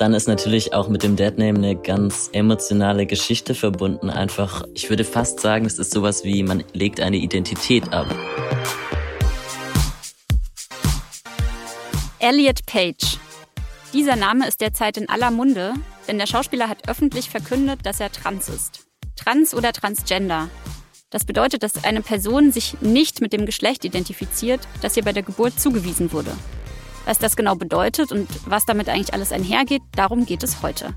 Dann ist natürlich auch mit dem Deadname eine ganz emotionale Geschichte verbunden. Einfach, ich würde fast sagen, es ist sowas wie, man legt eine Identität ab. Elliot Page. Dieser Name ist derzeit in aller Munde, denn der Schauspieler hat öffentlich verkündet, dass er trans ist. Trans oder Transgender. Das bedeutet, dass eine Person sich nicht mit dem Geschlecht identifiziert, das ihr bei der Geburt zugewiesen wurde. Was das genau bedeutet und was damit eigentlich alles einhergeht, darum geht es heute.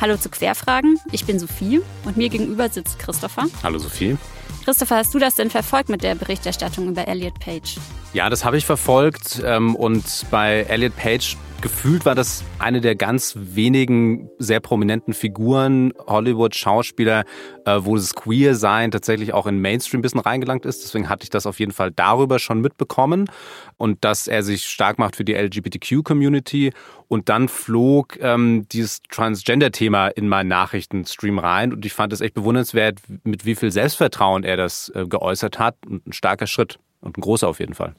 Hallo zu Querfragen, ich bin Sophie und mir gegenüber sitzt Christopher. Hallo Sophie. Christopher, hast du das denn verfolgt mit der Berichterstattung über Elliot Page? Ja, das habe ich verfolgt ähm, und bei Elliot Page gefühlt war das eine der ganz wenigen sehr prominenten Figuren Hollywood-Schauspieler, äh, wo das Queer-Sein tatsächlich auch in Mainstream ein bisschen reingelangt ist. Deswegen hatte ich das auf jeden Fall darüber schon mitbekommen und dass er sich stark macht für die LGBTQ-Community. Und dann flog ähm, dieses Transgender-Thema in meinen Nachrichtenstream rein und ich fand es echt bewundernswert, mit wie viel Selbstvertrauen er das äh, geäußert hat. Und ein starker Schritt und ein großer auf jeden Fall.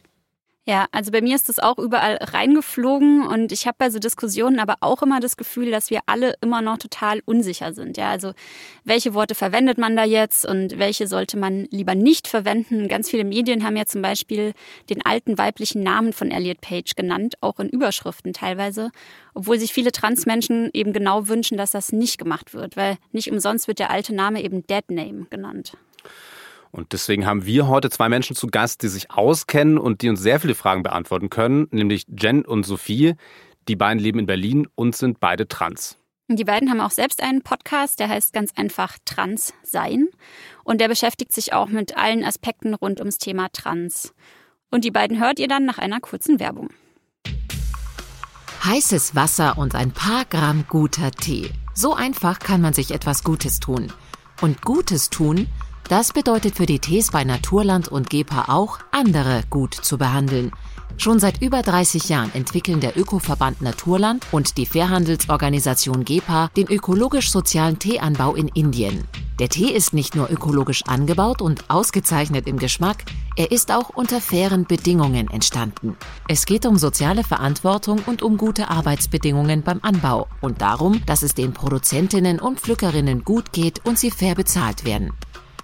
Ja, also bei mir ist das auch überall reingeflogen und ich habe bei so Diskussionen aber auch immer das Gefühl, dass wir alle immer noch total unsicher sind. Ja, also welche Worte verwendet man da jetzt und welche sollte man lieber nicht verwenden? Ganz viele Medien haben ja zum Beispiel den alten weiblichen Namen von Elliot Page genannt, auch in Überschriften teilweise, obwohl sich viele Transmenschen eben genau wünschen, dass das nicht gemacht wird, weil nicht umsonst wird der alte Name eben Dead Name genannt. Und deswegen haben wir heute zwei Menschen zu Gast, die sich auskennen und die uns sehr viele Fragen beantworten können, nämlich Jen und Sophie. Die beiden leben in Berlin und sind beide trans. Die beiden haben auch selbst einen Podcast, der heißt ganz einfach Trans sein. Und der beschäftigt sich auch mit allen Aspekten rund ums Thema Trans. Und die beiden hört ihr dann nach einer kurzen Werbung. Heißes Wasser und ein paar Gramm guter Tee. So einfach kann man sich etwas Gutes tun. Und Gutes tun das bedeutet für die Tees bei Naturland und GEPA auch, andere gut zu behandeln. Schon seit über 30 Jahren entwickeln der Ökoverband Naturland und die Fairhandelsorganisation GEPA den ökologisch-sozialen Teeanbau in Indien. Der Tee ist nicht nur ökologisch angebaut und ausgezeichnet im Geschmack, er ist auch unter fairen Bedingungen entstanden. Es geht um soziale Verantwortung und um gute Arbeitsbedingungen beim Anbau und darum, dass es den Produzentinnen und Pflückerinnen gut geht und sie fair bezahlt werden.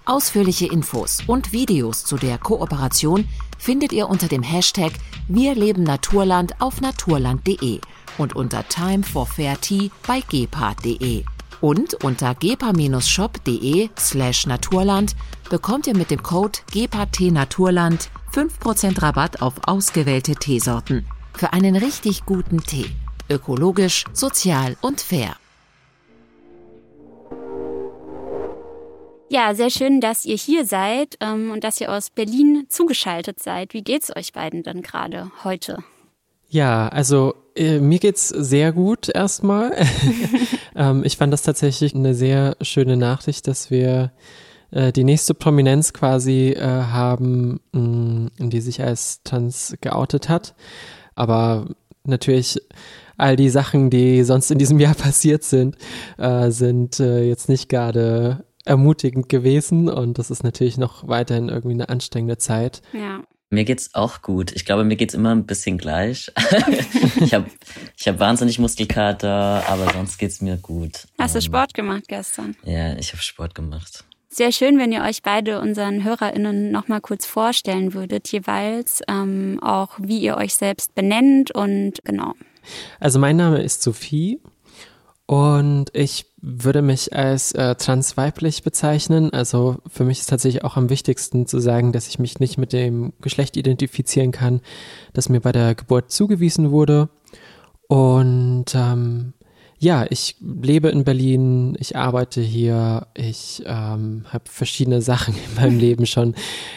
Ausführliche Infos und Videos zu der Kooperation findet ihr unter dem Hashtag Wir leben Naturland auf naturland.de und unter Time for Fair Tea bei gepa.de. Und unter gepa-shop.de slash naturland bekommt ihr mit dem Code gepat naturland 5% Rabatt auf ausgewählte Teesorten für einen richtig guten Tee. Ökologisch, sozial und fair. Ja, sehr schön, dass ihr hier seid ähm, und dass ihr aus Berlin zugeschaltet seid. Wie geht's euch beiden denn gerade heute? Ja, also äh, mir geht's sehr gut erstmal. ähm, ich fand das tatsächlich eine sehr schöne Nachricht, dass wir äh, die nächste Prominenz quasi äh, haben, mh, mm, die sich als trans geoutet hat. Aber natürlich all die Sachen, die sonst in diesem Jahr passiert sind, äh, sind äh, jetzt nicht gerade ermutigend gewesen und das ist natürlich noch weiterhin irgendwie eine anstrengende Zeit. Ja. Mir geht's auch gut. Ich glaube, mir geht's immer ein bisschen gleich. ich habe ich hab wahnsinnig Muskelkater, aber sonst geht's mir gut. Hast du ähm, Sport gemacht gestern? Ja, ich habe Sport gemacht. Sehr schön, wenn ihr euch beide unseren HörerInnen nochmal kurz vorstellen würdet, jeweils ähm, auch, wie ihr euch selbst benennt und genau. Also mein Name ist Sophie und ich würde mich als äh, transweiblich bezeichnen. Also für mich ist tatsächlich auch am wichtigsten zu sagen, dass ich mich nicht mit dem Geschlecht identifizieren kann, das mir bei der Geburt zugewiesen wurde. Und ähm, ja, ich lebe in Berlin, ich arbeite hier, ich ähm, habe verschiedene Sachen in meinem Leben schon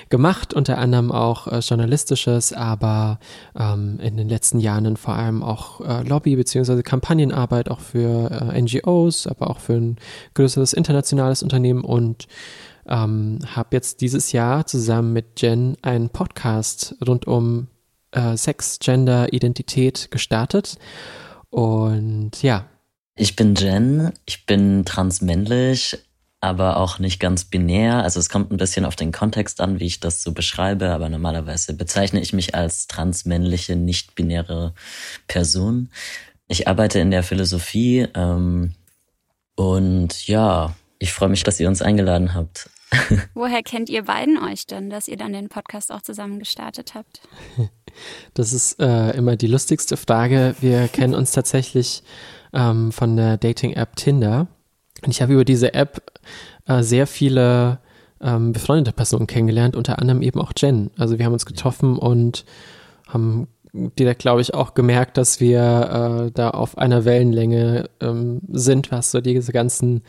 gemacht, unter anderem auch äh, journalistisches, aber ähm, in den letzten Jahren vor allem auch äh, Lobby- bzw. Kampagnenarbeit auch für äh, NGOs, aber auch für ein größeres internationales Unternehmen und ähm, habe jetzt dieses Jahr zusammen mit Jen einen Podcast rund um äh, Sex, Gender, Identität gestartet. Und ja, ich bin Jen, ich bin transmännlich, aber auch nicht ganz binär. Also es kommt ein bisschen auf den Kontext an, wie ich das so beschreibe, aber normalerweise bezeichne ich mich als transmännliche, nicht-binäre Person. Ich arbeite in der Philosophie ähm, und ja, ich freue mich, dass ihr uns eingeladen habt. Woher kennt ihr beiden euch denn, dass ihr dann den Podcast auch zusammen gestartet habt? Das ist äh, immer die lustigste Frage. Wir kennen uns tatsächlich ähm, von der Dating-App Tinder. Und ich habe über diese App äh, sehr viele ähm, befreundete Personen kennengelernt, unter anderem eben auch Jen. Also wir haben uns getroffen und haben direkt, glaube ich, auch gemerkt, dass wir äh, da auf einer Wellenlänge ähm, sind, was so diese ganzen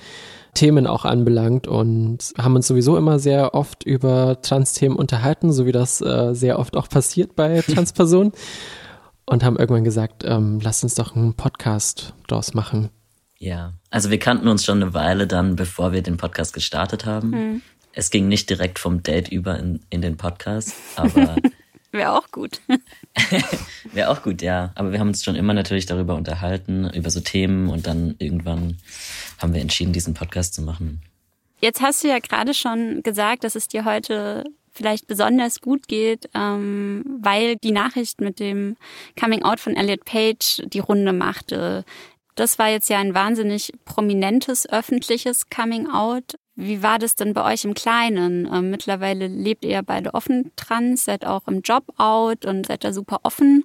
Themen auch anbelangt und haben uns sowieso immer sehr oft über Trans-Themen unterhalten, so wie das äh, sehr oft auch passiert bei Transpersonen und haben irgendwann gesagt, ähm, lasst uns doch einen Podcast draus machen. Ja, also wir kannten uns schon eine Weile dann, bevor wir den Podcast gestartet haben. Mhm. Es ging nicht direkt vom Date über in, in den Podcast, aber. Wäre auch gut. Wäre auch gut, ja. Aber wir haben uns schon immer natürlich darüber unterhalten, über so Themen und dann irgendwann haben wir entschieden, diesen Podcast zu machen. Jetzt hast du ja gerade schon gesagt, dass es dir heute vielleicht besonders gut geht, ähm, weil die Nachricht mit dem Coming Out von Elliot Page die Runde machte. Das war jetzt ja ein wahnsinnig prominentes öffentliches Coming Out. Wie war das denn bei euch im Kleinen? Ähm, mittlerweile lebt ihr beide offen trans, seid auch im Job out und seid da super offen.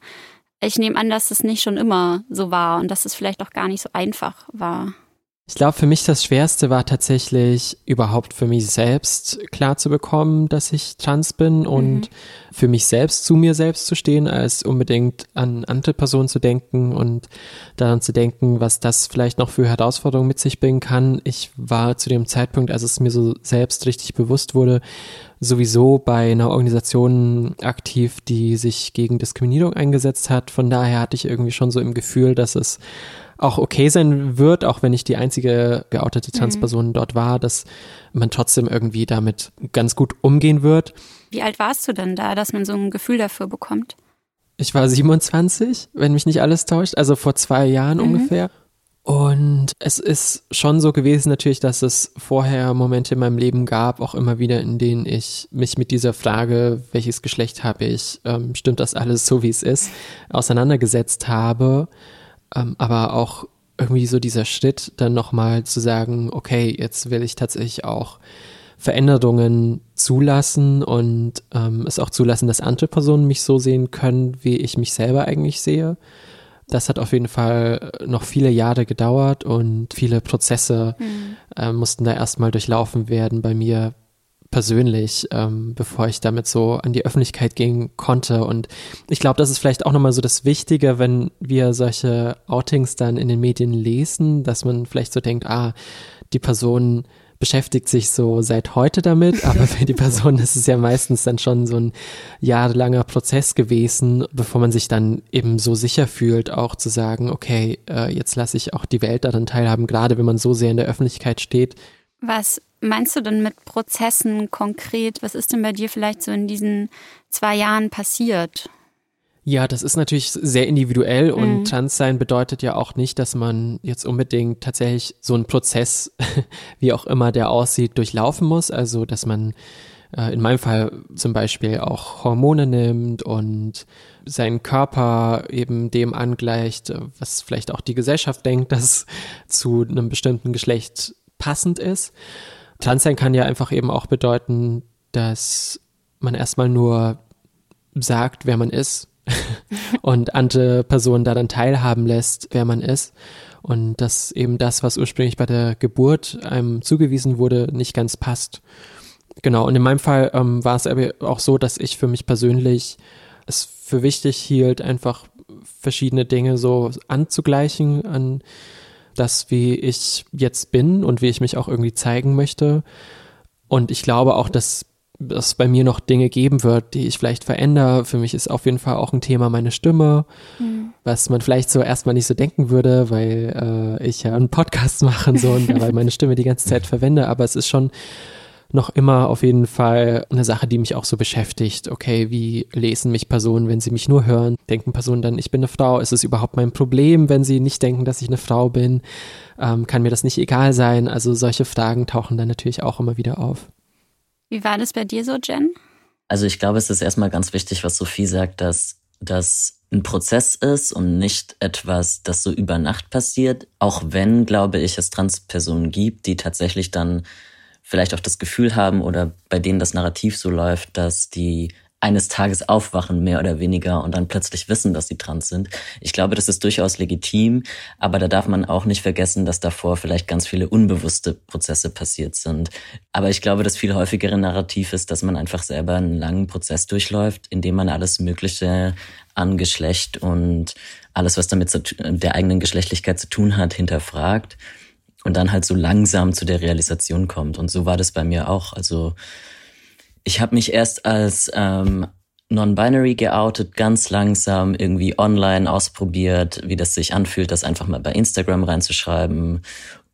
Ich nehme an, dass das nicht schon immer so war und dass es vielleicht auch gar nicht so einfach war. Ich glaube, für mich das Schwerste war tatsächlich überhaupt für mich selbst klar zu bekommen, dass ich trans bin und mhm. für mich selbst zu mir selbst zu stehen, als unbedingt an andere Personen zu denken und daran zu denken, was das vielleicht noch für Herausforderungen mit sich bringen kann. Ich war zu dem Zeitpunkt, als es mir so selbst richtig bewusst wurde, sowieso bei einer Organisation aktiv, die sich gegen Diskriminierung eingesetzt hat. Von daher hatte ich irgendwie schon so im Gefühl, dass es auch okay sein wird, auch wenn ich die einzige geoutete mhm. Transperson mhm. dort war, dass man trotzdem irgendwie damit ganz gut umgehen wird. Wie alt warst du denn da, dass man so ein Gefühl dafür bekommt? Ich war 27, wenn mich nicht alles täuscht, also vor zwei Jahren mhm. ungefähr. Und es ist schon so gewesen natürlich, dass es vorher Momente in meinem Leben gab, auch immer wieder, in denen ich mich mit dieser Frage, welches Geschlecht habe ich, ähm, stimmt das alles so, wie es ist, auseinandergesetzt habe ähm, aber auch irgendwie so dieser Schritt, dann nochmal zu sagen, okay, jetzt will ich tatsächlich auch Veränderungen zulassen und ähm, es auch zulassen, dass andere Personen mich so sehen können, wie ich mich selber eigentlich sehe. Das hat auf jeden Fall noch viele Jahre gedauert und viele Prozesse mhm. äh, mussten da erstmal durchlaufen werden bei mir, persönlich, ähm, bevor ich damit so an die Öffentlichkeit gehen konnte. Und ich glaube, das ist vielleicht auch nochmal so das Wichtige, wenn wir solche Outings dann in den Medien lesen, dass man vielleicht so denkt, ah, die Person beschäftigt sich so seit heute damit, aber für die Person ist es ja meistens dann schon so ein jahrelanger Prozess gewesen, bevor man sich dann eben so sicher fühlt, auch zu sagen, okay, äh, jetzt lasse ich auch die Welt daran teilhaben, gerade wenn man so sehr in der Öffentlichkeit steht. Was meinst du denn mit Prozessen konkret? Was ist denn bei dir vielleicht so in diesen zwei Jahren passiert? Ja, das ist natürlich sehr individuell und mhm. Transsein bedeutet ja auch nicht, dass man jetzt unbedingt tatsächlich so einen Prozess, wie auch immer der aussieht, durchlaufen muss. Also, dass man äh, in meinem Fall zum Beispiel auch Hormone nimmt und seinen Körper eben dem angleicht, was vielleicht auch die Gesellschaft denkt, dass zu einem bestimmten Geschlecht passend ist. Transsein kann ja einfach eben auch bedeuten, dass man erstmal nur sagt, wer man ist und andere Personen daran teilhaben lässt, wer man ist. Und dass eben das, was ursprünglich bei der Geburt einem zugewiesen wurde, nicht ganz passt. Genau, und in meinem Fall ähm, war es aber auch so, dass ich für mich persönlich es für wichtig hielt, einfach verschiedene Dinge so anzugleichen an das, wie ich jetzt bin und wie ich mich auch irgendwie zeigen möchte. Und ich glaube auch, dass es bei mir noch Dinge geben wird, die ich vielleicht verändere. Für mich ist auf jeden Fall auch ein Thema meine Stimme, mhm. was man vielleicht so erstmal nicht so denken würde, weil äh, ich ja einen Podcast mache und so und dabei meine Stimme die ganze Zeit verwende. Aber es ist schon noch immer auf jeden Fall eine Sache, die mich auch so beschäftigt. Okay, wie lesen mich Personen, wenn sie mich nur hören? Denken Personen dann, ich bin eine Frau? Ist es überhaupt mein Problem, wenn sie nicht denken, dass ich eine Frau bin? Ähm, kann mir das nicht egal sein? Also solche Fragen tauchen dann natürlich auch immer wieder auf. Wie war das bei dir so, Jen? Also ich glaube, es ist erstmal ganz wichtig, was Sophie sagt, dass das ein Prozess ist und nicht etwas, das so über Nacht passiert. Auch wenn, glaube ich, es Transpersonen gibt, die tatsächlich dann vielleicht auch das Gefühl haben oder bei denen das Narrativ so läuft, dass die eines Tages aufwachen, mehr oder weniger, und dann plötzlich wissen, dass sie trans sind. Ich glaube, das ist durchaus legitim, aber da darf man auch nicht vergessen, dass davor vielleicht ganz viele unbewusste Prozesse passiert sind. Aber ich glaube, das viel häufigere Narrativ ist, dass man einfach selber einen langen Prozess durchläuft, in dem man alles Mögliche an Geschlecht und alles, was damit der eigenen Geschlechtlichkeit zu tun hat, hinterfragt und dann halt so langsam zu der Realisation kommt. Und so war das bei mir auch. Also ich habe mich erst als ähm, non-binary geoutet, ganz langsam irgendwie online ausprobiert, wie das sich anfühlt, das einfach mal bei Instagram reinzuschreiben.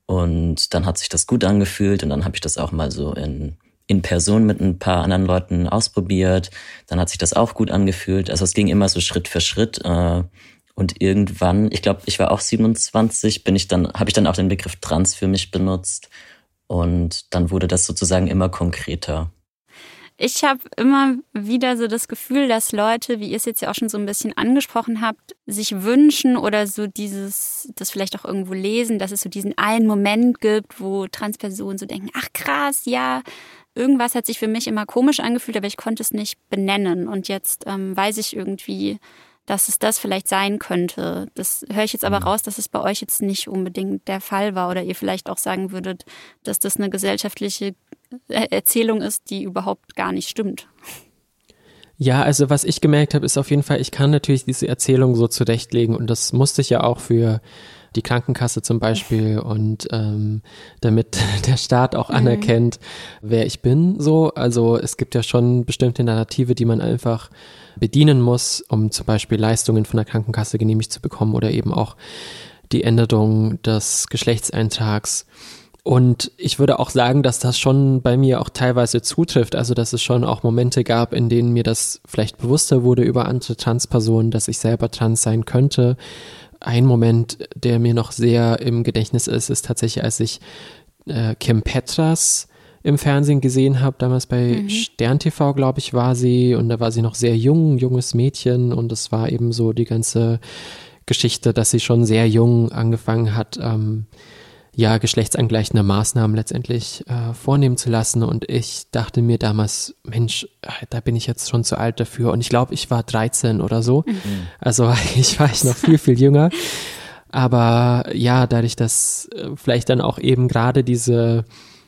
Und dann hat sich das gut angefühlt und dann habe ich das auch mal so in, in Person mit ein paar anderen Leuten ausprobiert. Dann hat sich das auch gut angefühlt. Also es ging immer so Schritt für Schritt. Äh, und irgendwann, ich glaube, ich war auch 27, bin ich dann, habe ich dann auch den Begriff Trans für mich benutzt. Und dann wurde das sozusagen immer konkreter. Ich habe immer wieder so das Gefühl, dass Leute, wie ihr es jetzt ja auch schon so ein bisschen angesprochen habt, sich wünschen oder so dieses, das vielleicht auch irgendwo lesen, dass es so diesen einen Moment gibt, wo Transpersonen so denken, ach krass, ja, irgendwas hat sich für mich immer komisch angefühlt, aber ich konnte es nicht benennen. Und jetzt ähm, weiß ich irgendwie, dass es das vielleicht sein könnte. Das höre ich jetzt aber mhm. raus, dass es bei euch jetzt nicht unbedingt der Fall war oder ihr vielleicht auch sagen würdet, dass das eine gesellschaftliche Erzählung ist, die überhaupt gar nicht stimmt. Ja, also was ich gemerkt habe, ist auf jeden Fall, ich kann natürlich diese Erzählung so zurechtlegen und das musste ich ja auch für die Krankenkasse zum Beispiel und ähm, damit der Staat auch anerkennt, mhm. wer ich bin. So, also es gibt ja schon bestimmte Narrative, die man einfach bedienen muss, um zum Beispiel Leistungen von der Krankenkasse genehmigt zu bekommen oder eben auch die Änderung des Geschlechtseintrags. Und ich würde auch sagen, dass das schon bei mir auch teilweise zutrifft. Also, dass es schon auch Momente gab, in denen mir das vielleicht bewusster wurde über andere Transpersonen, dass ich selber trans sein könnte. Ein Moment, der mir noch sehr im Gedächtnis ist, ist tatsächlich, als ich äh, Kim Petras im Fernsehen gesehen habe, damals bei mhm. Stern TV, glaube ich, war sie. Und da war sie noch sehr jung, junges Mädchen. Und es war eben so die ganze Geschichte, dass sie schon sehr jung angefangen hat, ähm, ja, geschlechtsangleichende Maßnahmen letztendlich äh, vornehmen zu lassen. Und ich dachte mir damals, Mensch, äh, da bin ich jetzt schon zu alt dafür. Und ich glaube, ich war 13 oder so. Mhm. Also ich war ich noch viel, viel jünger. Aber ja, dadurch, dass äh, vielleicht dann auch eben gerade diese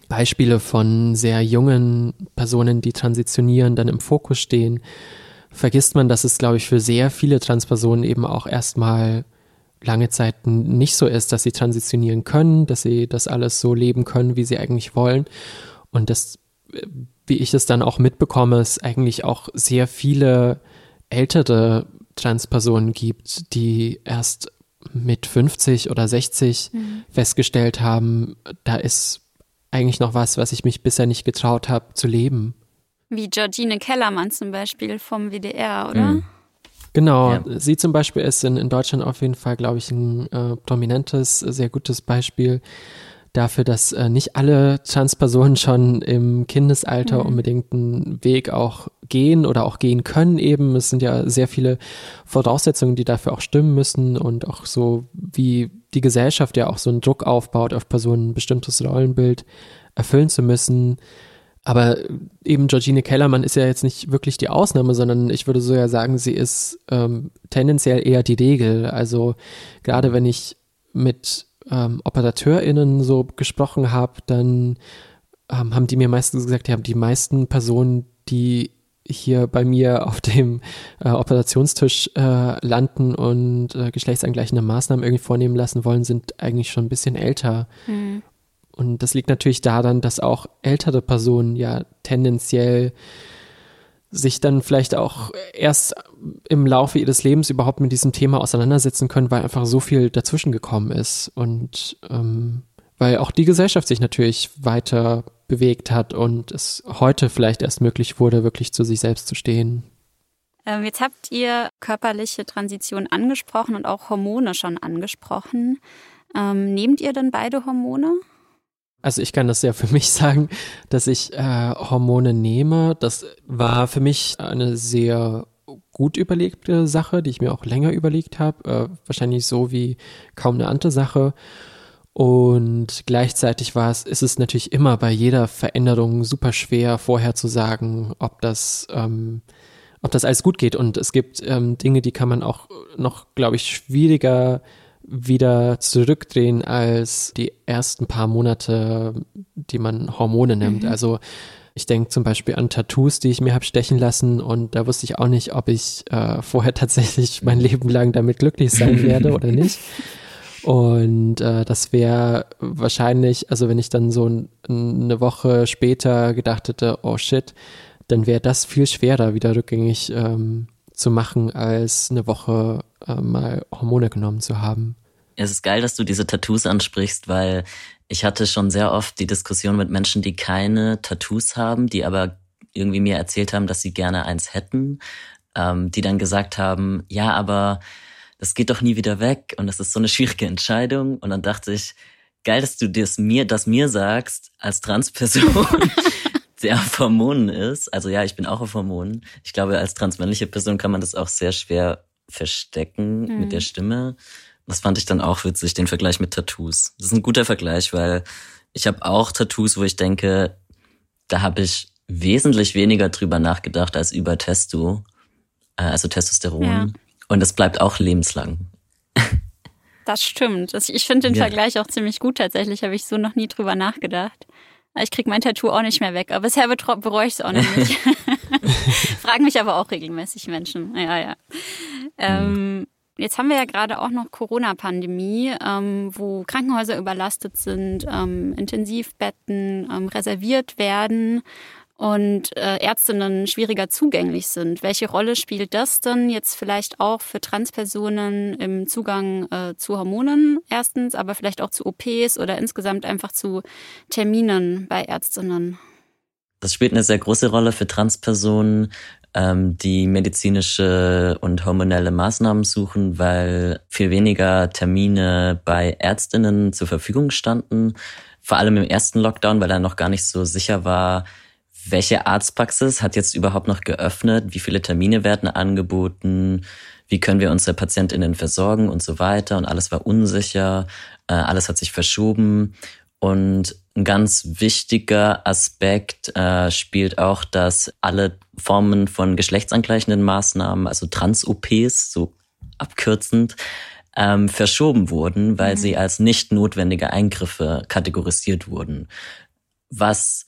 Beispiele von sehr jungen Personen, die transitionieren, dann im Fokus stehen, vergisst man, dass es, glaube ich, für sehr viele Transpersonen eben auch erstmal lange Zeit nicht so ist, dass sie transitionieren können, dass sie das alles so leben können, wie sie eigentlich wollen. Und das, wie ich es dann auch mitbekomme, es eigentlich auch sehr viele ältere Transpersonen gibt, die erst mit 50 oder 60 mhm. festgestellt haben, da ist eigentlich noch was, was ich mich bisher nicht getraut habe zu leben. Wie Georgine Kellermann zum Beispiel vom WDR, oder? Mhm. Genau, ja. sie zum Beispiel ist in, in Deutschland auf jeden Fall, glaube ich, ein äh, prominentes, sehr gutes Beispiel dafür, dass äh, nicht alle Transpersonen schon im Kindesalter mhm. unbedingt einen Weg auch gehen oder auch gehen können eben. Es sind ja sehr viele Voraussetzungen, die dafür auch stimmen müssen und auch so, wie die Gesellschaft ja auch so einen Druck aufbaut, auf Personen ein bestimmtes Rollenbild erfüllen zu müssen. Aber eben Georgine Kellermann ist ja jetzt nicht wirklich die Ausnahme, sondern ich würde so ja sagen, sie ist ähm, tendenziell eher die Regel. Also gerade wenn ich mit ähm, OperateurInnen so gesprochen habe, dann ähm, haben die mir meistens gesagt, ja, die meisten Personen, die hier bei mir auf dem äh, Operationstisch äh, landen und äh, geschlechtsangleichende Maßnahmen irgendwie vornehmen lassen wollen, sind eigentlich schon ein bisschen älter. Mhm. Und das liegt natürlich daran, dass auch ältere Personen ja tendenziell sich dann vielleicht auch erst im Laufe ihres Lebens überhaupt mit diesem Thema auseinandersetzen können, weil einfach so viel dazwischen gekommen ist und ähm, weil auch die Gesellschaft sich natürlich weiter bewegt hat und es heute vielleicht erst möglich wurde, wirklich zu sich selbst zu stehen. Ähm, jetzt habt ihr körperliche Transition angesprochen und auch Hormone schon angesprochen. Ähm, nehmt ihr denn beide Hormone? Also ich kann das ja für mich sagen, dass ich äh, Hormone nehme. Das war für mich eine sehr gut überlegte Sache, die ich mir auch länger überlegt habe. Äh, wahrscheinlich so wie kaum eine andere Sache. Und gleichzeitig war es, ist es natürlich immer bei jeder Veränderung super schwer vorherzusagen, ob das, ähm, ob das alles gut geht. Und es gibt ähm, Dinge, die kann man auch noch, glaube ich, schwieriger wieder zurückdrehen als die ersten paar Monate, die man Hormone nimmt. Mhm. Also ich denke zum Beispiel an Tattoos, die ich mir habe stechen lassen und da wusste ich auch nicht, ob ich äh, vorher tatsächlich mein Leben lang damit glücklich sein werde oder nicht. Und äh, das wäre wahrscheinlich, also wenn ich dann so ein, eine Woche später gedacht hätte, oh shit, dann wäre das viel schwerer wieder rückgängig ähm, zu machen, als eine Woche äh, mal Hormone genommen zu haben. Es ist geil, dass du diese Tattoos ansprichst, weil ich hatte schon sehr oft die Diskussion mit Menschen, die keine Tattoos haben, die aber irgendwie mir erzählt haben, dass sie gerne eins hätten, ähm, die dann gesagt haben, ja, aber das geht doch nie wieder weg und das ist so eine schwierige Entscheidung. Und dann dachte ich, geil, dass du das mir, das mir sagst als Transperson, der auf Hormonen ist. Also ja, ich bin auch auf Hormonen. Ich glaube, als transmännliche Person kann man das auch sehr schwer verstecken mhm. mit der Stimme. Das fand ich dann auch witzig, den Vergleich mit Tattoos. Das ist ein guter Vergleich, weil ich habe auch Tattoos, wo ich denke, da habe ich wesentlich weniger drüber nachgedacht als über Testo, äh, also Testosteron. Ja. Und es bleibt auch lebenslang. Das stimmt. Ich finde den ja. Vergleich auch ziemlich gut. Tatsächlich habe ich so noch nie drüber nachgedacht. Ich kriege mein Tattoo auch nicht mehr weg, aber bisher bereue ich es auch nicht. Fragen mich aber auch regelmäßig Menschen. Ja, ja. Ähm, jetzt haben wir ja gerade auch noch Corona-Pandemie, ähm, wo Krankenhäuser überlastet sind, ähm, Intensivbetten ähm, reserviert werden und äh, Ärztinnen schwieriger zugänglich sind. Welche Rolle spielt das denn jetzt vielleicht auch für Transpersonen im Zugang äh, zu Hormonen erstens, aber vielleicht auch zu OPs oder insgesamt einfach zu Terminen bei Ärztinnen? Das spielt eine sehr große Rolle für Transpersonen, ähm, die medizinische und hormonelle Maßnahmen suchen, weil viel weniger Termine bei Ärztinnen zur Verfügung standen. Vor allem im ersten Lockdown, weil er noch gar nicht so sicher war, welche Arztpraxis hat jetzt überhaupt noch geöffnet? Wie viele Termine werden angeboten? Wie können wir unsere PatientInnen versorgen und so weiter? Und alles war unsicher. Äh, alles hat sich verschoben. Und ein ganz wichtiger Aspekt äh, spielt auch, dass alle Formen von geschlechtsangleichenden Maßnahmen, also Trans-OPs, so abkürzend, ähm, verschoben wurden, weil mhm. sie als nicht notwendige Eingriffe kategorisiert wurden. Was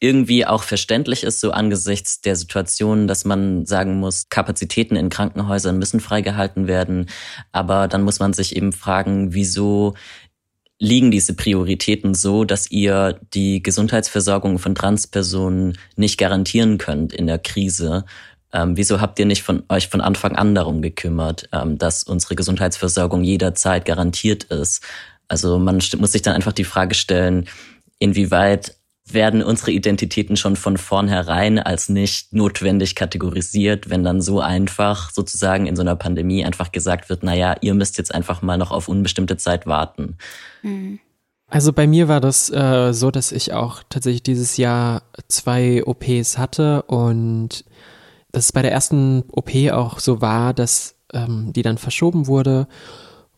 irgendwie auch verständlich ist, so angesichts der Situation, dass man sagen muss, Kapazitäten in Krankenhäusern müssen freigehalten werden. Aber dann muss man sich eben fragen, wieso liegen diese Prioritäten so, dass ihr die Gesundheitsversorgung von Transpersonen nicht garantieren könnt in der Krise? Ähm, wieso habt ihr nicht von euch von Anfang an darum gekümmert, ähm, dass unsere Gesundheitsversorgung jederzeit garantiert ist? Also man muss sich dann einfach die Frage stellen, inwieweit werden unsere Identitäten schon von vornherein als nicht notwendig kategorisiert, wenn dann so einfach sozusagen in so einer Pandemie einfach gesagt wird, naja, ihr müsst jetzt einfach mal noch auf unbestimmte Zeit warten. Mhm. Also bei mir war das äh, so, dass ich auch tatsächlich dieses Jahr zwei OPs hatte und dass es bei der ersten OP auch so war, dass ähm, die dann verschoben wurde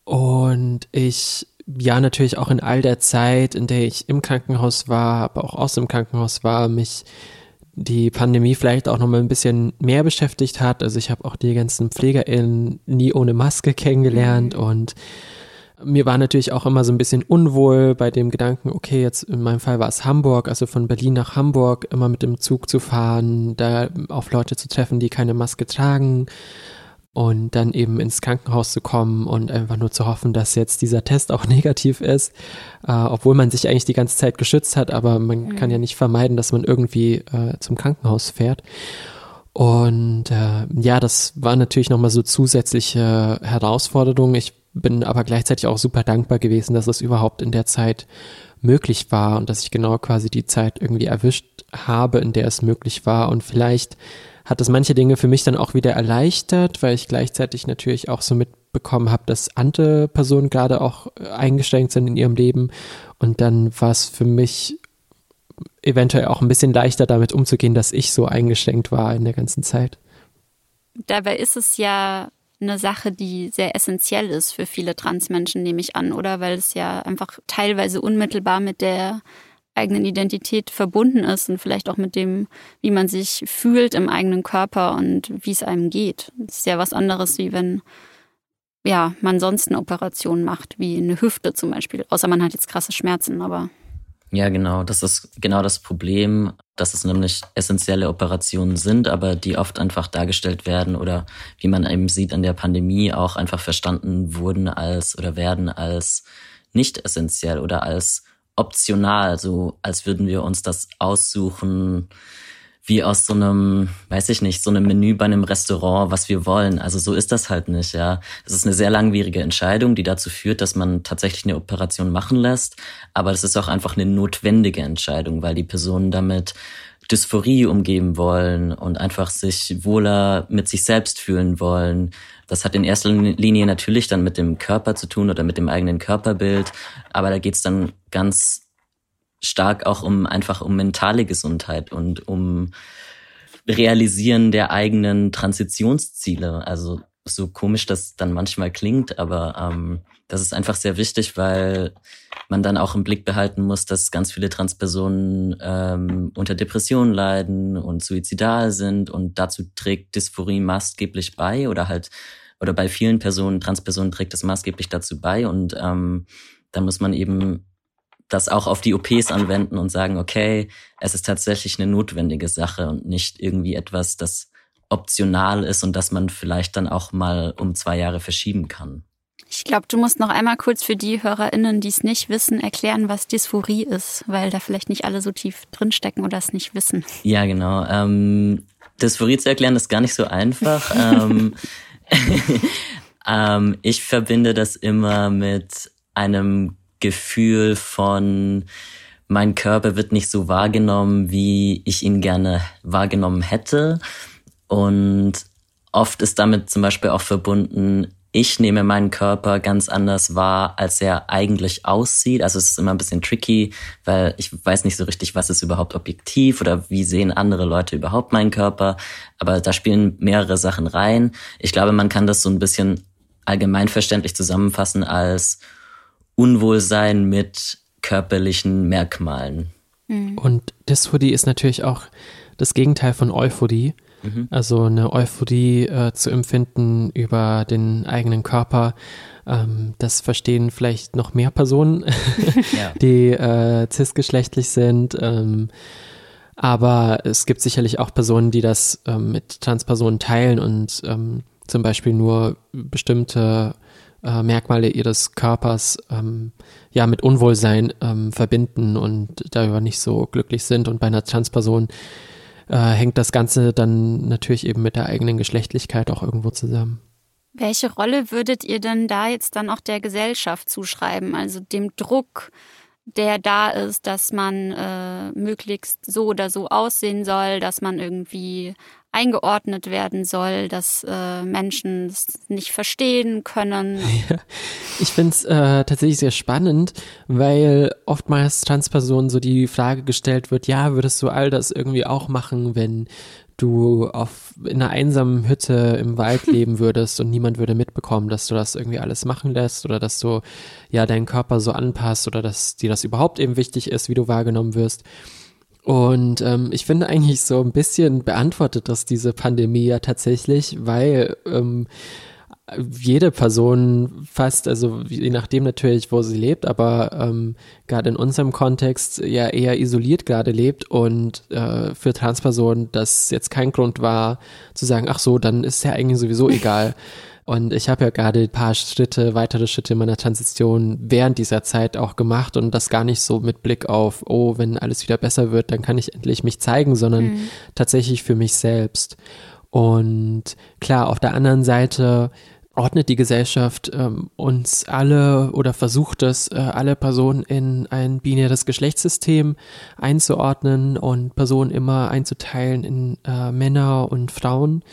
und ich ja natürlich auch in all der Zeit, in der ich im Krankenhaus war, aber auch aus dem Krankenhaus war, mich die Pandemie vielleicht auch noch mal ein bisschen mehr beschäftigt hat. Also ich habe auch die ganzen PflegerInnen nie ohne Maske kennengelernt mhm. und mir war natürlich auch immer so ein bisschen unwohl bei dem Gedanken, okay, jetzt in meinem Fall war es Hamburg, also von Berlin nach Hamburg immer mit dem Zug zu fahren, da auf Leute zu treffen, die keine Maske tragen und dann eben ins Krankenhaus zu kommen und einfach nur zu hoffen, dass jetzt dieser Test auch negativ ist, äh, obwohl man sich eigentlich die ganze Zeit geschützt hat, aber man mhm. kann ja nicht vermeiden, dass man irgendwie äh, zum Krankenhaus fährt. Und äh, ja, das war natürlich nochmal so zusätzliche Herausforderungen. Ich bin aber gleichzeitig auch super dankbar gewesen, dass es überhaupt in der Zeit möglich war und dass ich genau quasi die Zeit irgendwie erwischt habe, in der es möglich war und vielleicht hat das manche Dinge für mich dann auch wieder erleichtert, weil ich gleichzeitig natürlich auch so mitbekommen habe, dass andere Personen gerade auch äh, eingeschränkt sind in ihrem Leben. Und dann war es für mich eventuell auch ein bisschen leichter damit umzugehen, dass ich so eingeschränkt war in der ganzen Zeit. dabei ist es ja eine Sache, die sehr essentiell ist für viele Transmenschen, nehme ich an, oder? Weil es ja einfach teilweise unmittelbar mit der eigenen Identität verbunden ist und vielleicht auch mit dem, wie man sich fühlt im eigenen Körper und wie es einem geht. Das ist ja was anderes, wie wenn ja, man sonst eine Operation macht, wie eine Hüfte zum Beispiel. Außer man hat jetzt krasse Schmerzen, aber. Ja, genau. Das ist genau das Problem, dass es nämlich essentielle Operationen sind, aber die oft einfach dargestellt werden oder wie man eben sieht an der Pandemie auch einfach verstanden wurden als oder werden als nicht essentiell oder als optional, so als würden wir uns das aussuchen, wie aus so einem, weiß ich nicht, so einem Menü bei einem Restaurant, was wir wollen. Also so ist das halt nicht, ja. Es ist eine sehr langwierige Entscheidung, die dazu führt, dass man tatsächlich eine Operation machen lässt. Aber es ist auch einfach eine notwendige Entscheidung, weil die Personen damit Dysphorie umgeben wollen und einfach sich wohler mit sich selbst fühlen wollen. Das hat in erster Linie natürlich dann mit dem Körper zu tun oder mit dem eigenen Körperbild. Aber da geht's dann ganz stark auch um einfach um mentale Gesundheit und um Realisieren der eigenen Transitionsziele. Also so komisch das dann manchmal klingt, aber ähm, das ist einfach sehr wichtig, weil man dann auch im Blick behalten muss, dass ganz viele Transpersonen ähm, unter Depressionen leiden und suizidal sind und dazu trägt Dysphorie maßgeblich bei oder halt oder bei vielen Personen, Transpersonen trägt das maßgeblich dazu bei und ähm, da muss man eben das auch auf die OPs anwenden und sagen, okay, es ist tatsächlich eine notwendige Sache und nicht irgendwie etwas, das optional ist und das man vielleicht dann auch mal um zwei Jahre verschieben kann. Ich glaube, du musst noch einmal kurz für die HörerInnen, die es nicht wissen, erklären, was Dysphorie ist, weil da vielleicht nicht alle so tief drinstecken oder es nicht wissen. Ja, genau. Ähm, Dysphorie zu erklären ist gar nicht so einfach. ähm, ähm, ich verbinde das immer mit einem Gefühl von, mein Körper wird nicht so wahrgenommen, wie ich ihn gerne wahrgenommen hätte. Und oft ist damit zum Beispiel auch verbunden, ich nehme meinen Körper ganz anders wahr, als er eigentlich aussieht. Also es ist immer ein bisschen tricky, weil ich weiß nicht so richtig, was ist überhaupt objektiv oder wie sehen andere Leute überhaupt meinen Körper. Aber da spielen mehrere Sachen rein. Ich glaube, man kann das so ein bisschen allgemeinverständlich zusammenfassen als Unwohlsein mit körperlichen Merkmalen. Und Dysphorie ist natürlich auch das Gegenteil von Euphorie. Mhm. Also eine Euphorie äh, zu empfinden über den eigenen Körper, ähm, das verstehen vielleicht noch mehr Personen, ja. die äh, cisgeschlechtlich sind. Ähm, aber es gibt sicherlich auch Personen, die das ähm, mit Transpersonen teilen und ähm, zum Beispiel nur bestimmte äh, Merkmale ihres Körpers ähm, ja mit Unwohlsein ähm, verbinden und darüber nicht so glücklich sind. Und bei einer Transperson äh, hängt das Ganze dann natürlich eben mit der eigenen Geschlechtlichkeit auch irgendwo zusammen. Welche Rolle würdet ihr denn da jetzt dann auch der Gesellschaft zuschreiben? Also dem Druck, der da ist, dass man äh, möglichst so oder so aussehen soll, dass man irgendwie eingeordnet werden soll, dass äh, Menschen es nicht verstehen können. Ja, ich finde es äh, tatsächlich sehr spannend, weil oftmals Transpersonen so die Frage gestellt wird, ja, würdest du all das irgendwie auch machen, wenn du auf, in einer einsamen Hütte im Wald leben würdest und niemand würde mitbekommen, dass du das irgendwie alles machen lässt oder dass du ja deinen Körper so anpasst oder dass dir das überhaupt eben wichtig ist, wie du wahrgenommen wirst. Und ähm, ich finde eigentlich so ein bisschen beantwortet das diese Pandemie ja tatsächlich, weil ähm, jede Person fast, also je nachdem natürlich, wo sie lebt, aber ähm, gerade in unserem Kontext ja eher isoliert gerade lebt und äh, für Transpersonen das jetzt kein Grund war zu sagen, ach so, dann ist ja eigentlich sowieso egal. Und ich habe ja gerade ein paar Schritte, weitere Schritte in meiner Transition während dieser Zeit auch gemacht und das gar nicht so mit Blick auf, oh, wenn alles wieder besser wird, dann kann ich endlich mich zeigen, sondern mhm. tatsächlich für mich selbst. Und klar, auf der anderen Seite ordnet die Gesellschaft ähm, uns alle oder versucht es, äh, alle Personen in ein binäres Geschlechtssystem einzuordnen und Personen immer einzuteilen in äh, Männer und Frauen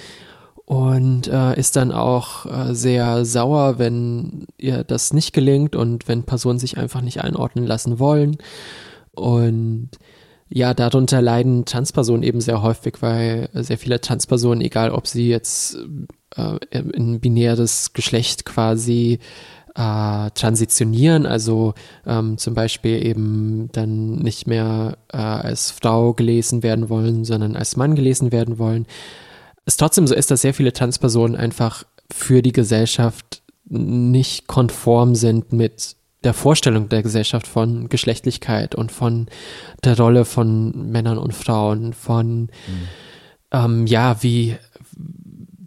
und äh, ist dann auch äh, sehr sauer, wenn ihr das nicht gelingt und wenn Personen sich einfach nicht einordnen lassen wollen. Und ja, darunter leiden Transpersonen eben sehr häufig, weil sehr viele Transpersonen, egal ob sie jetzt äh, in binäres Geschlecht quasi äh, transitionieren, also ähm, zum Beispiel eben dann nicht mehr äh, als Frau gelesen werden wollen, sondern als Mann gelesen werden wollen. Es trotzdem so ist, dass sehr viele Transpersonen einfach für die Gesellschaft nicht konform sind mit der Vorstellung der Gesellschaft von Geschlechtlichkeit und von der Rolle von Männern und Frauen, von mhm. ähm, ja, wie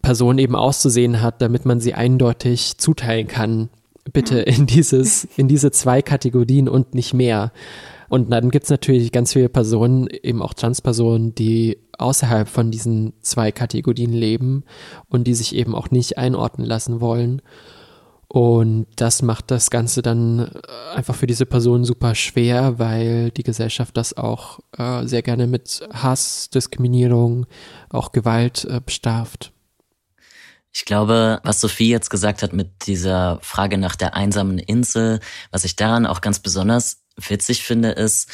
Person eben auszusehen hat, damit man sie eindeutig zuteilen kann. Bitte mhm. in dieses, in diese zwei Kategorien und nicht mehr. Und dann gibt es natürlich ganz viele Personen, eben auch Transpersonen, die außerhalb von diesen zwei Kategorien leben und die sich eben auch nicht einordnen lassen wollen. Und das macht das Ganze dann äh, einfach für diese Person super schwer, weil die Gesellschaft das auch äh, sehr gerne mit Hass, Diskriminierung, auch Gewalt äh, bestraft. Ich glaube, was Sophie jetzt gesagt hat mit dieser Frage nach der einsamen Insel, was ich daran auch ganz besonders witzig finde, ist,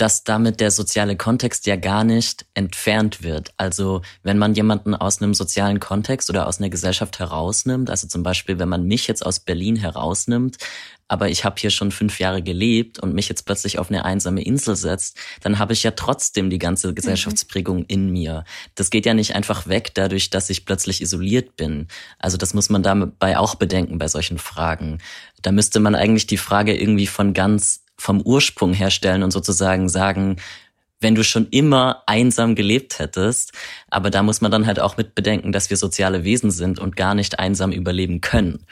dass damit der soziale Kontext ja gar nicht entfernt wird. Also wenn man jemanden aus einem sozialen Kontext oder aus einer Gesellschaft herausnimmt, also zum Beispiel, wenn man mich jetzt aus Berlin herausnimmt, aber ich habe hier schon fünf Jahre gelebt und mich jetzt plötzlich auf eine einsame Insel setzt, dann habe ich ja trotzdem die ganze Gesellschaftsprägung in mir. Das geht ja nicht einfach weg dadurch, dass ich plötzlich isoliert bin. Also das muss man dabei auch bedenken bei solchen Fragen. Da müsste man eigentlich die Frage irgendwie von ganz vom Ursprung herstellen und sozusagen sagen, wenn du schon immer einsam gelebt hättest, aber da muss man dann halt auch mit bedenken, dass wir soziale Wesen sind und gar nicht einsam überleben können.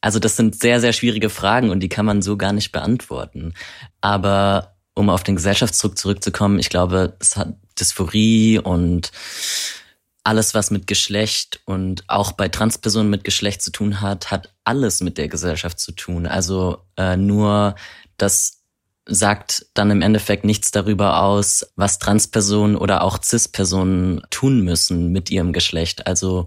Also das sind sehr, sehr schwierige Fragen und die kann man so gar nicht beantworten. Aber um auf den Gesellschaftsdruck zurückzukommen, ich glaube, es hat Dysphorie und alles, was mit Geschlecht und auch bei Transpersonen mit Geschlecht zu tun hat, hat alles mit der Gesellschaft zu tun. Also äh, nur das sagt dann im Endeffekt nichts darüber aus, was Transpersonen oder auch Cis-Personen tun müssen mit ihrem Geschlecht. Also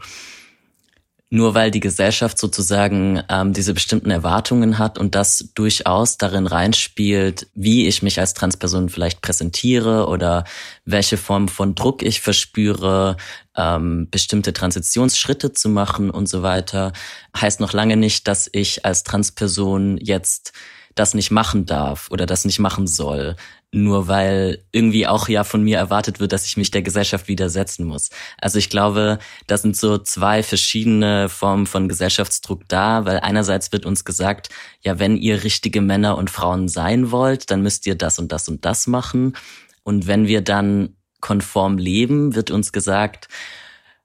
nur weil die Gesellschaft sozusagen ähm, diese bestimmten Erwartungen hat und das durchaus darin reinspielt, wie ich mich als Transperson vielleicht präsentiere oder welche Form von Druck ich verspüre, ähm, bestimmte Transitionsschritte zu machen und so weiter, heißt noch lange nicht, dass ich als Transperson jetzt das nicht machen darf oder das nicht machen soll, nur weil irgendwie auch ja von mir erwartet wird, dass ich mich der Gesellschaft widersetzen muss. Also ich glaube, da sind so zwei verschiedene Formen von Gesellschaftsdruck da, weil einerseits wird uns gesagt, ja, wenn ihr richtige Männer und Frauen sein wollt, dann müsst ihr das und das und das machen. Und wenn wir dann konform leben, wird uns gesagt,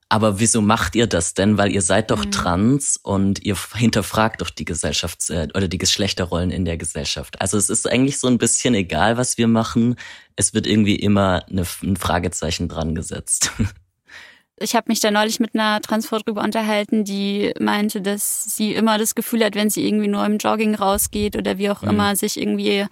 aber wieso macht ihr das denn? Weil ihr seid doch mhm. trans und ihr hinterfragt doch die Gesellschafts- äh, oder die Geschlechterrollen in der Gesellschaft. Also es ist eigentlich so ein bisschen egal, was wir machen. Es wird irgendwie immer eine, ein Fragezeichen dran gesetzt. Ich habe mich da neulich mit einer Transfrau drüber unterhalten, die meinte, dass sie immer das Gefühl hat, wenn sie irgendwie nur im Jogging rausgeht oder wie auch mhm. immer sich irgendwie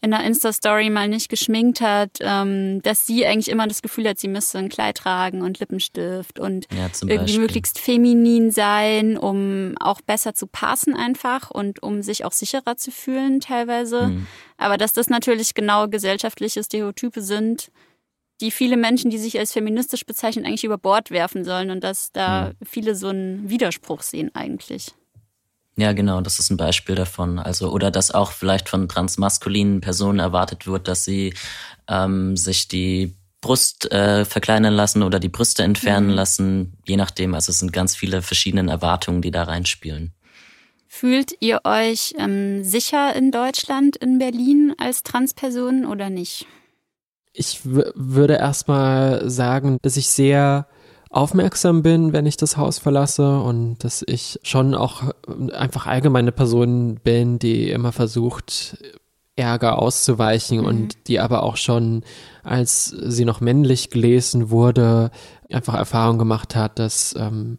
in einer Insta-Story mal nicht geschminkt hat, ähm, dass sie eigentlich immer das Gefühl hat, sie müsste ein Kleid tragen und Lippenstift und ja, irgendwie Beispiel. möglichst feminin sein, um auch besser zu passen einfach und um sich auch sicherer zu fühlen teilweise. Mhm. Aber dass das natürlich genau gesellschaftliche Stereotype sind, die viele Menschen, die sich als feministisch bezeichnen, eigentlich über Bord werfen sollen und dass da mhm. viele so einen Widerspruch sehen eigentlich. Ja, genau, das ist ein Beispiel davon. Also, oder dass auch vielleicht von transmaskulinen Personen erwartet wird, dass sie ähm, sich die Brust äh, verkleinern lassen oder die Brüste entfernen mhm. lassen, je nachdem. Also es sind ganz viele verschiedene Erwartungen, die da reinspielen. Fühlt ihr euch ähm, sicher in Deutschland, in Berlin als Transperson oder nicht? Ich würde erstmal sagen, dass ich sehr aufmerksam bin, wenn ich das Haus verlasse und dass ich schon auch einfach allgemeine Person bin, die immer versucht, Ärger auszuweichen mhm. und die aber auch schon, als sie noch männlich gelesen wurde, einfach Erfahrung gemacht hat, dass ähm,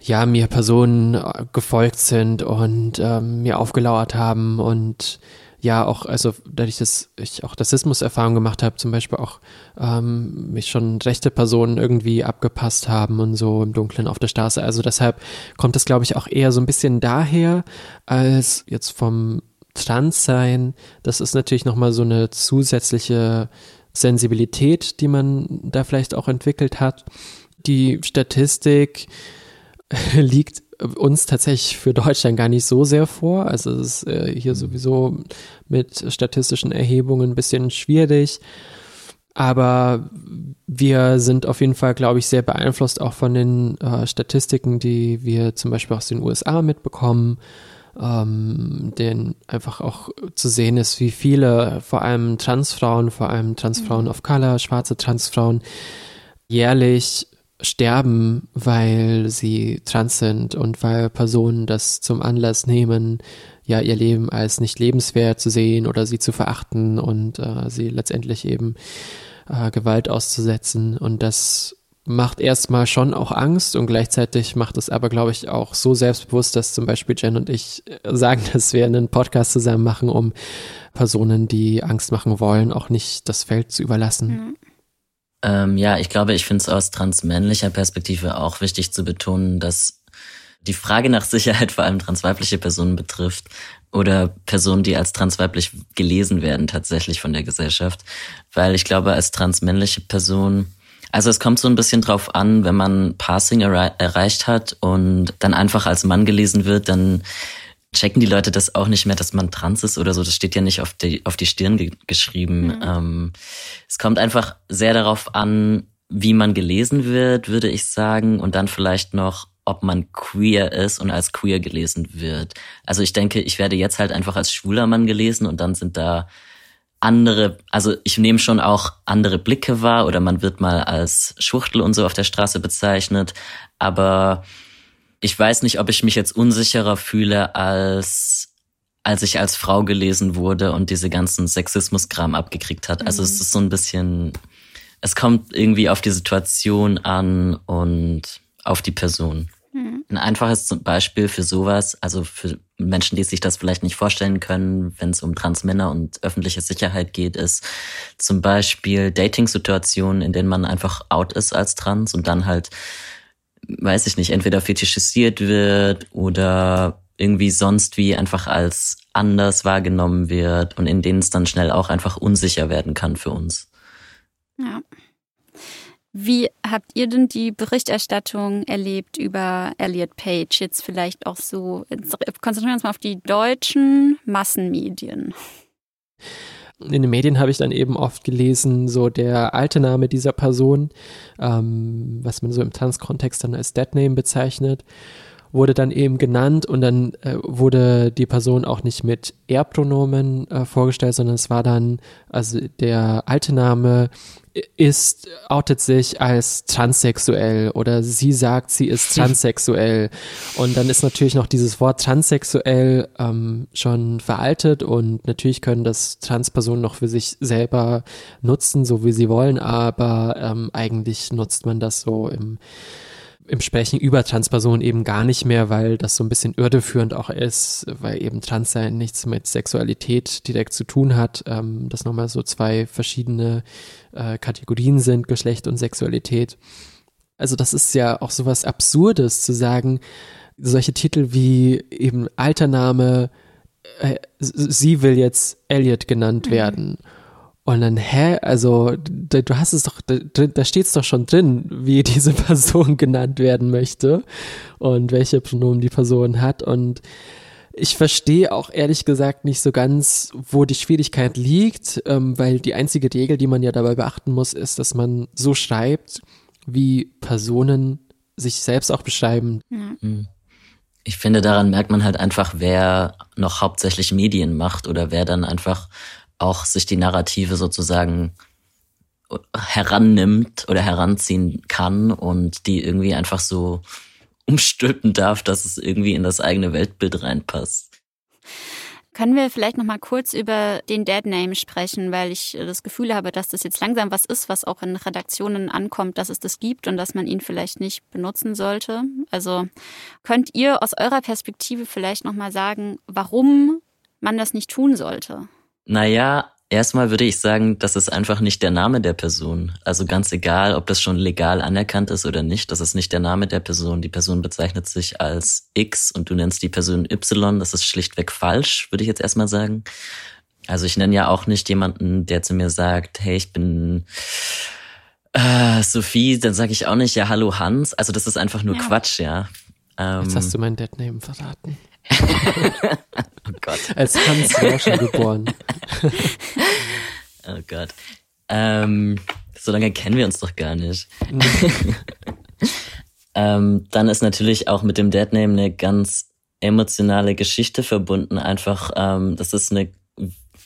ja mir Personen gefolgt sind und ähm, mir aufgelauert haben und ja auch, also dadurch, dass ich auch Rassismus-Erfahrungen gemacht habe, zum Beispiel auch ähm, mich schon rechte Personen irgendwie abgepasst haben und so im Dunkeln auf der Straße. Also deshalb kommt es, glaube ich, auch eher so ein bisschen daher, als jetzt vom Transsein. Das ist natürlich nochmal so eine zusätzliche Sensibilität, die man da vielleicht auch entwickelt hat. Die Statistik liegt uns tatsächlich für Deutschland gar nicht so sehr vor. Also es ist äh, hier sowieso mit statistischen Erhebungen ein bisschen schwierig. Aber wir sind auf jeden Fall, glaube ich, sehr beeinflusst auch von den äh, Statistiken, die wir zum Beispiel aus den USA mitbekommen, ähm, denen einfach auch zu sehen ist, wie viele, vor allem Transfrauen, vor allem Transfrauen of Color, schwarze Transfrauen, jährlich sterben, weil sie trans sind und weil Personen das zum Anlass nehmen, ja, ihr Leben als nicht lebenswert zu sehen oder sie zu verachten und äh, sie letztendlich eben äh, Gewalt auszusetzen. Und das macht erstmal schon auch Angst und gleichzeitig macht es aber, glaube ich, auch so selbstbewusst, dass zum Beispiel Jen und ich äh, sagen, dass wir einen Podcast zusammen machen, um Personen, die Angst machen wollen, auch nicht das Feld zu überlassen. Mhm. Ähm, ja, ich glaube, ich finde es aus transmännlicher Perspektive auch wichtig zu betonen, dass die Frage nach Sicherheit vor allem transweibliche Personen betrifft oder Personen, die als transweiblich gelesen werden tatsächlich von der Gesellschaft. Weil ich glaube, als transmännliche Person, also es kommt so ein bisschen drauf an, wenn man Passing erreicht hat und dann einfach als Mann gelesen wird, dann checken die Leute das auch nicht mehr, dass man trans ist oder so. Das steht ja nicht auf die, auf die Stirn ge geschrieben. Mhm. Ähm, es kommt einfach sehr darauf an, wie man gelesen wird, würde ich sagen. Und dann vielleicht noch, ob man queer ist und als queer gelesen wird. Also ich denke, ich werde jetzt halt einfach als schwuler Mann gelesen und dann sind da andere, also ich nehme schon auch andere Blicke wahr oder man wird mal als Schuchtel und so auf der Straße bezeichnet. Aber ich weiß nicht, ob ich mich jetzt unsicherer fühle, als als ich als Frau gelesen wurde und diese ganzen Sexismus-Kram abgekriegt hat. Also mhm. es ist so ein bisschen, es kommt irgendwie auf die Situation an und auf die Person. Mhm. Ein einfaches Beispiel für sowas, also für Menschen, die sich das vielleicht nicht vorstellen können, wenn es um Transmänner und öffentliche Sicherheit geht, ist zum Beispiel Dating-Situationen, in denen man einfach out ist als trans und dann halt weiß ich nicht, entweder fetischisiert wird oder irgendwie sonst wie einfach als anders wahrgenommen wird und in denen es dann schnell auch einfach unsicher werden kann für uns. Ja. Wie habt ihr denn die Berichterstattung erlebt über Elliot Page? Jetzt vielleicht auch so, konzentrieren wir uns mal auf die deutschen Massenmedien in den Medien habe ich dann eben oft gelesen, so der alte Name dieser Person, ähm, was man so im Tanzkontext dann als Deadname bezeichnet, wurde dann eben genannt und dann äh, wurde die Person auch nicht mit Er-Pronomen äh, vorgestellt, sondern es war dann, also der alte Name ist, outet sich als transsexuell oder sie sagt, sie ist transsexuell. Und dann ist natürlich noch dieses Wort transsexuell ähm, schon veraltet und natürlich können das Transpersonen noch für sich selber nutzen, so wie sie wollen, aber ähm, eigentlich nutzt man das so im im Sprechen über Transpersonen eben gar nicht mehr, weil das so ein bisschen irdeführend auch ist, weil eben Transsein nichts mit Sexualität direkt zu tun hat, ähm, dass nochmal so zwei verschiedene äh, Kategorien sind, Geschlecht und Sexualität. Also das ist ja auch sowas Absurdes zu sagen, solche Titel wie eben Altername, äh, sie will jetzt Elliot genannt mhm. Und dann, hä, also du hast es doch, da, da steht es doch schon drin, wie diese Person genannt werden möchte und welche Pronomen die Person hat. Und ich verstehe auch ehrlich gesagt nicht so ganz, wo die Schwierigkeit liegt, ähm, weil die einzige Regel, die man ja dabei beachten muss, ist, dass man so schreibt, wie Personen sich selbst auch beschreiben. Mhm. Ich finde, daran merkt man halt einfach, wer noch hauptsächlich Medien macht oder wer dann einfach auch sich die Narrative sozusagen herannimmt oder heranziehen kann und die irgendwie einfach so umstülpen darf, dass es irgendwie in das eigene Weltbild reinpasst. Können wir vielleicht noch mal kurz über den Dead Name sprechen, weil ich das Gefühl habe, dass das jetzt langsam was ist, was auch in Redaktionen ankommt, dass es das gibt und dass man ihn vielleicht nicht benutzen sollte. Also könnt ihr aus eurer Perspektive vielleicht noch mal sagen, warum man das nicht tun sollte? Naja, erstmal würde ich sagen, das ist einfach nicht der Name der Person. Also ganz egal, ob das schon legal anerkannt ist oder nicht, das ist nicht der Name der Person. Die Person bezeichnet sich als X und du nennst die Person Y. Das ist schlichtweg falsch, würde ich jetzt erstmal sagen. Also ich nenne ja auch nicht jemanden, der zu mir sagt, hey, ich bin äh, Sophie, dann sage ich auch nicht, ja, hallo Hans. Also das ist einfach nur ja. Quatsch, ja. Ähm, Jetzt hast du mein Deadname verraten. oh Gott. Als Hans war schon geboren. oh Gott. Ähm, so lange kennen wir uns doch gar nicht. ähm, dann ist natürlich auch mit dem Deadname eine ganz emotionale Geschichte verbunden. Einfach, ähm, das ist eine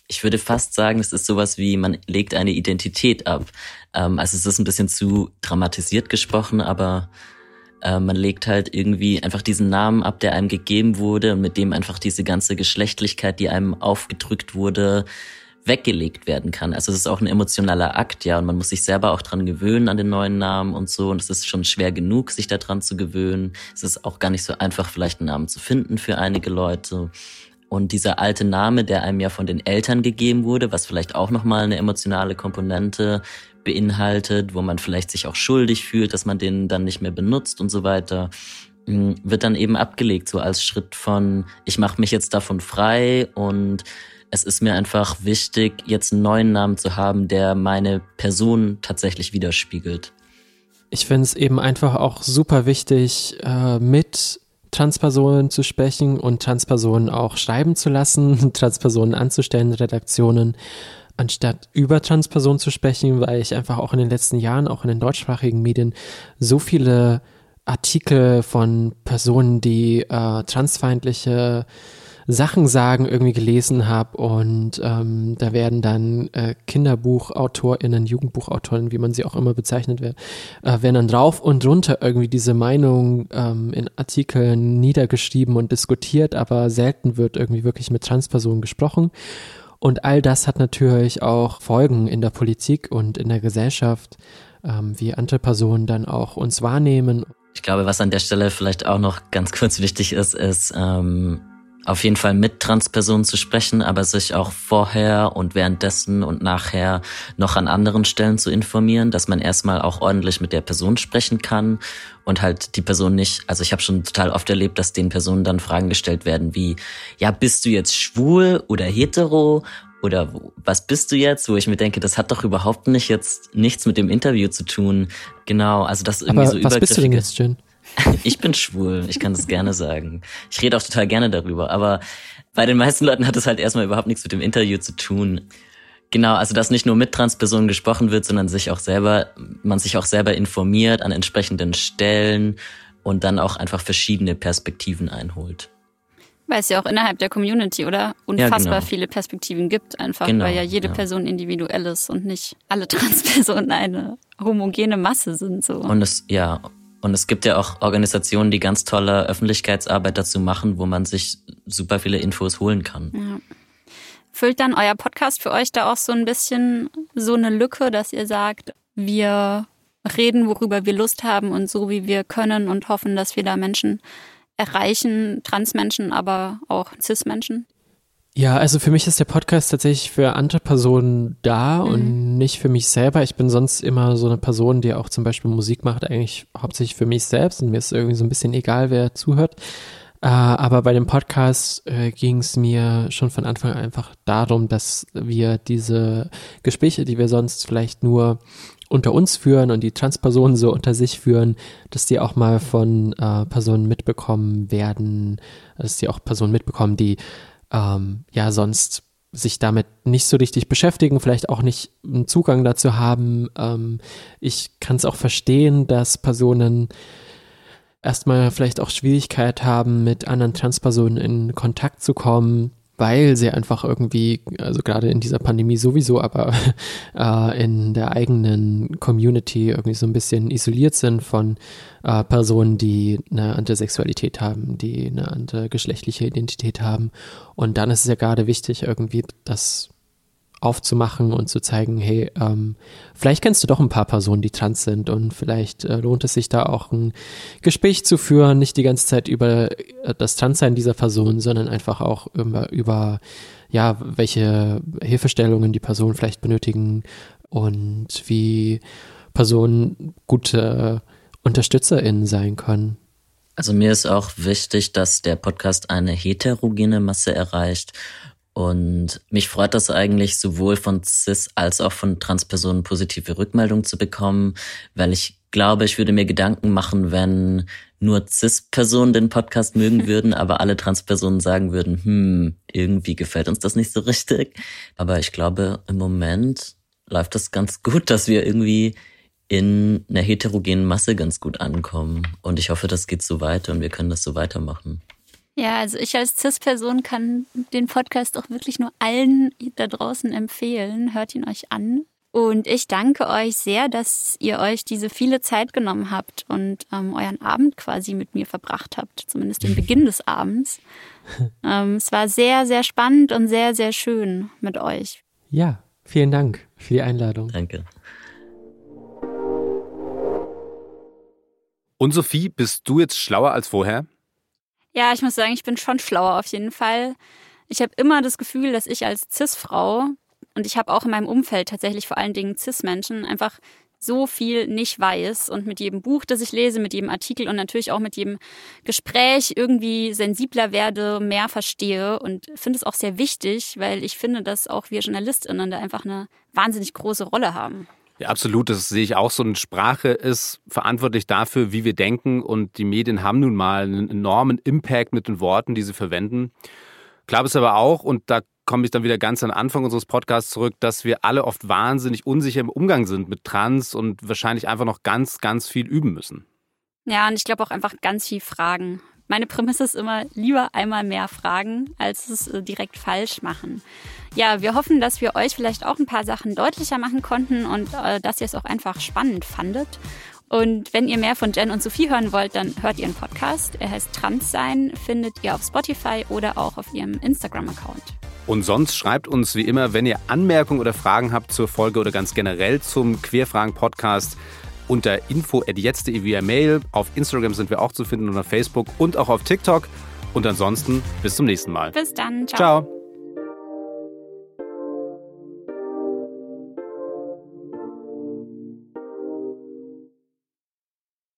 ich würde fast sagen, es ist sowas wie, man legt eine Identität ab. Ähm, also es ist ein bisschen zu dramatisiert gesprochen, aber äh, man legt halt irgendwie einfach diesen Namen ab, der einem gegeben wurde und mit dem einfach diese ganze Geschlechtlichkeit, die einem aufgedrückt wurde, weggelegt werden kann. Also es ist auch ein emotionaler Akt, ja, und man muss sich selber auch dran gewöhnen an den neuen Namen und so. Und es ist schon schwer genug, sich daran zu gewöhnen. Es ist auch gar nicht so einfach, vielleicht einen Namen zu finden für einige Leute. Und dieser alte Name, der einem ja von den Eltern gegeben wurde, was vielleicht auch nochmal eine emotionale Komponente beinhaltet, wo man vielleicht sich auch schuldig fühlt, dass man den dann nicht mehr benutzt und so weiter, mm, wird dann eben abgelegt, so als Schritt von, ich mache mich jetzt davon frei und es ist mir einfach wichtig, jetzt einen neuen Namen zu haben, der meine Person tatsächlich widerspiegelt. Ich finde es eben einfach auch super wichtig, äh, mit Transpersonen zu sprechen und Transpersonen auch schreiben zu lassen, Transpersonen anzustellen, Redaktionen, anstatt über Transpersonen zu sprechen, weil ich einfach auch in den letzten Jahren, auch in den deutschsprachigen Medien, so viele Artikel von Personen, die äh, transfeindliche Sachen sagen irgendwie gelesen habe und ähm, da werden dann äh, KinderbuchautorInnen, JugendbuchautorInnen, wie man sie auch immer bezeichnet wird, äh, werden dann drauf und runter irgendwie diese Meinung ähm, in Artikeln niedergeschrieben und diskutiert, aber selten wird irgendwie wirklich mit Transpersonen gesprochen. Und all das hat natürlich auch Folgen in der Politik und in der Gesellschaft, ähm, wie andere Personen dann auch uns wahrnehmen. Ich glaube, was an der Stelle vielleicht auch noch ganz kurz wichtig ist, ist, ähm, auf jeden Fall mit Transpersonen zu sprechen, aber sich auch vorher und währenddessen und nachher noch an anderen Stellen zu informieren, dass man erstmal auch ordentlich mit der Person sprechen kann und halt die Person nicht, also ich habe schon total oft erlebt, dass den Personen dann Fragen gestellt werden wie, ja, bist du jetzt schwul oder hetero oder was bist du jetzt? Wo ich mir denke, das hat doch überhaupt nicht jetzt nichts mit dem Interview zu tun. Genau, also das irgendwie aber so was bist du denn jetzt, Jen? Ich bin schwul, ich kann das gerne sagen. Ich rede auch total gerne darüber, aber bei den meisten Leuten hat es halt erstmal überhaupt nichts mit dem Interview zu tun. Genau, also dass nicht nur mit Transpersonen gesprochen wird, sondern sich auch selber, man sich auch selber informiert an entsprechenden Stellen und dann auch einfach verschiedene Perspektiven einholt. Weil es ja auch innerhalb der Community, oder? Unfassbar ja, genau. viele Perspektiven gibt, einfach, genau, weil ja jede ja. Person individuell ist und nicht alle Transpersonen eine homogene Masse sind. So. Und es, ja, und es gibt ja auch Organisationen, die ganz tolle Öffentlichkeitsarbeit dazu machen, wo man sich super viele Infos holen kann. Ja. Füllt dann euer Podcast für euch da auch so ein bisschen so eine Lücke, dass ihr sagt, wir reden, worüber wir Lust haben und so wie wir können und hoffen, dass wir da Menschen erreichen, Transmenschen, aber auch Cis-Menschen? Ja, also für mich ist der Podcast tatsächlich für andere Personen da mhm. und nicht für mich selber. Ich bin sonst immer so eine Person, die auch zum Beispiel Musik macht, eigentlich hauptsächlich für mich selbst und mir ist irgendwie so ein bisschen egal, wer zuhört. Äh, aber bei dem Podcast äh, ging es mir schon von Anfang an einfach darum, dass wir diese Gespräche, die wir sonst vielleicht nur unter uns führen und die Transpersonen so unter sich führen, dass die auch mal von äh, Personen mitbekommen werden, dass die auch Personen mitbekommen, die ähm, ja sonst sich damit nicht so richtig beschäftigen, vielleicht auch nicht einen Zugang dazu haben. Ähm, ich kann es auch verstehen, dass Personen erstmal vielleicht auch Schwierigkeit haben, mit anderen Transpersonen in Kontakt zu kommen, weil sie einfach irgendwie, also gerade in dieser Pandemie sowieso, aber äh, in der eigenen Community irgendwie so ein bisschen isoliert sind von äh, Personen, die eine andere Sexualität haben, die eine andere geschlechtliche Identität haben. Und dann ist es ja gerade wichtig, irgendwie das aufzumachen und zu zeigen, hey, ähm, vielleicht kennst du doch ein paar Personen, die trans sind und vielleicht äh, lohnt es sich da auch ein Gespräch zu führen, nicht die ganze Zeit über äh, das Transsein dieser Person, sondern einfach auch über, über ja, welche Hilfestellungen die Personen vielleicht benötigen und wie Personen gute UnterstützerInnen sein können. Also mir ist auch wichtig, dass der Podcast eine heterogene Masse erreicht Und mich freut das eigentlich sowohl von CIS als auch von Transpersonen positive Rückmeldungen zu bekommen, weil ich glaube, ich würde mir Gedanken machen, wenn nur CIS-Personen den Podcast mögen würden, aber alle Transpersonen sagen würden, hm, irgendwie gefällt uns das nicht so richtig. Aber ich glaube, im Moment läuft das ganz gut, dass wir irgendwie in einer heterogenen Masse ganz gut ankommen. Und ich hoffe, das geht so weiter und wir können das so weitermachen. Ja, also ich als CIS-Person kann den Podcast auch wirklich nur allen da draußen empfehlen. Hört ihn euch an. Und ich danke euch sehr, dass ihr euch diese viele Zeit genommen habt und ähm, euren Abend quasi mit mir verbracht habt, zumindest den Beginn des Abends. ähm, es war sehr, sehr spannend und sehr, sehr schön mit euch. Ja, vielen Dank für die Einladung. Danke. Und Sophie, bist du jetzt schlauer als vorher? Ja, ich muss sagen, ich bin schon schlauer auf jeden Fall. Ich habe immer das Gefühl, dass ich als CIS-Frau und ich habe auch in meinem Umfeld tatsächlich vor allen Dingen CIS-Menschen einfach so viel nicht weiß und mit jedem Buch, das ich lese, mit jedem Artikel und natürlich auch mit jedem Gespräch irgendwie sensibler werde, mehr verstehe und finde es auch sehr wichtig, weil ich finde, dass auch wir JournalistInnen da einfach eine wahnsinnig große Rolle haben. Ja, absolut. Das sehe ich auch so. Eine Sprache ist verantwortlich dafür, wie wir denken. Und die Medien haben nun mal einen enormen Impact mit den Worten, die sie verwenden. Klar ist aber auch, und da komme ich dann wieder ganz an den Anfang unseres Podcasts zurück, dass wir alle oft wahnsinnig unsicher im Umgang sind mit Trans und wahrscheinlich einfach noch ganz, ganz viel üben müssen. Ja, und ich glaube auch einfach ganz viel Fragen. Meine Prämisse ist immer, lieber einmal mehr fragen, als es äh, direkt falsch machen. Ja, wir hoffen, dass wir euch vielleicht auch ein paar Sachen deutlicher machen konnten und äh, dass ihr es auch einfach spannend fandet. Und wenn ihr mehr von Jen und Sophie hören wollt, dann hört ihren Podcast. Er heißt Transsein, findet ihr auf Spotify oder auch auf ihrem Instagram-Account. Und sonst schreibt uns wie immer, wenn ihr Anmerkungen oder Fragen habt zur Folge oder ganz generell zum Querfragen-Podcast unter info.jetzt.de via Mail. Auf Instagram sind wir auch zu finden und auf Facebook und auch auf TikTok. Und ansonsten bis zum nächsten Mal. Bis dann. Ciao. Ciao.